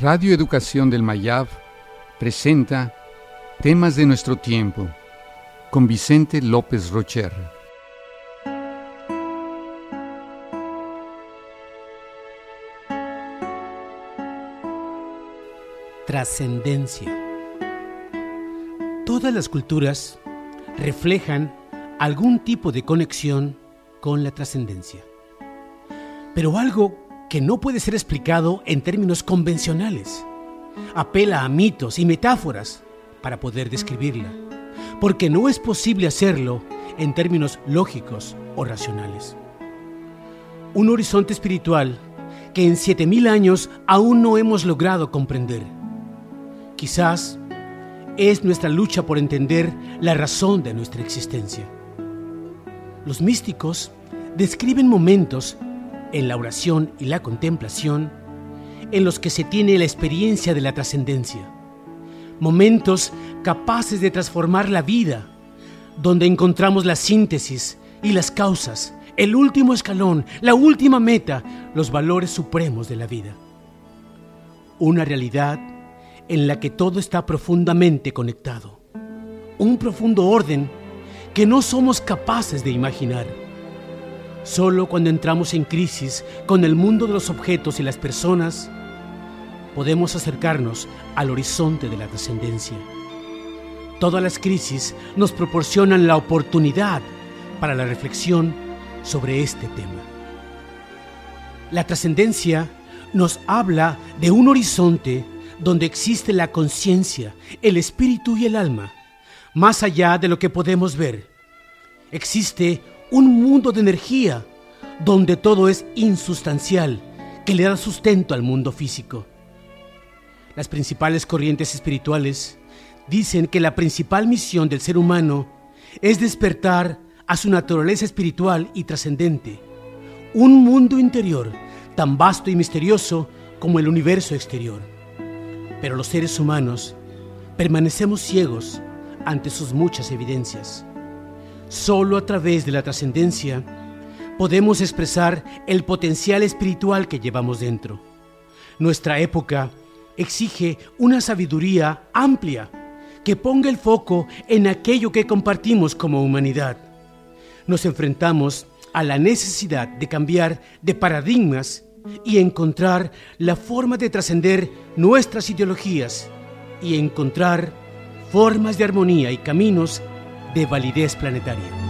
Radio Educación del Mayab presenta Temas de nuestro tiempo con Vicente López Rocher. Trascendencia. Todas las culturas reflejan algún tipo de conexión con la trascendencia. Pero algo que no puede ser explicado en términos convencionales. Apela a mitos y metáforas para poder describirla, porque no es posible hacerlo en términos lógicos o racionales. Un horizonte espiritual que en 7000 años aún no hemos logrado comprender. Quizás es nuestra lucha por entender la razón de nuestra existencia. Los místicos describen momentos en la oración y la contemplación, en los que se tiene la experiencia de la trascendencia. Momentos capaces de transformar la vida, donde encontramos la síntesis y las causas, el último escalón, la última meta, los valores supremos de la vida. Una realidad en la que todo está profundamente conectado. Un profundo orden que no somos capaces de imaginar Solo cuando entramos en crisis con el mundo de los objetos y las personas, podemos acercarnos al horizonte de la trascendencia. Todas las crisis nos proporcionan la oportunidad para la reflexión sobre este tema. La trascendencia nos habla de un horizonte donde existe la conciencia, el espíritu y el alma, más allá de lo que podemos ver. Existe un mundo de energía donde todo es insustancial, que le da sustento al mundo físico. Las principales corrientes espirituales dicen que la principal misión del ser humano es despertar a su naturaleza espiritual y trascendente, un mundo interior tan vasto y misterioso como el universo exterior. Pero los seres humanos permanecemos ciegos ante sus muchas evidencias. Solo a través de la trascendencia podemos expresar el potencial espiritual que llevamos dentro. Nuestra época exige una sabiduría amplia que ponga el foco en aquello que compartimos como humanidad. Nos enfrentamos a la necesidad de cambiar de paradigmas y encontrar la forma de trascender nuestras ideologías y encontrar formas de armonía y caminos de validez planetaria.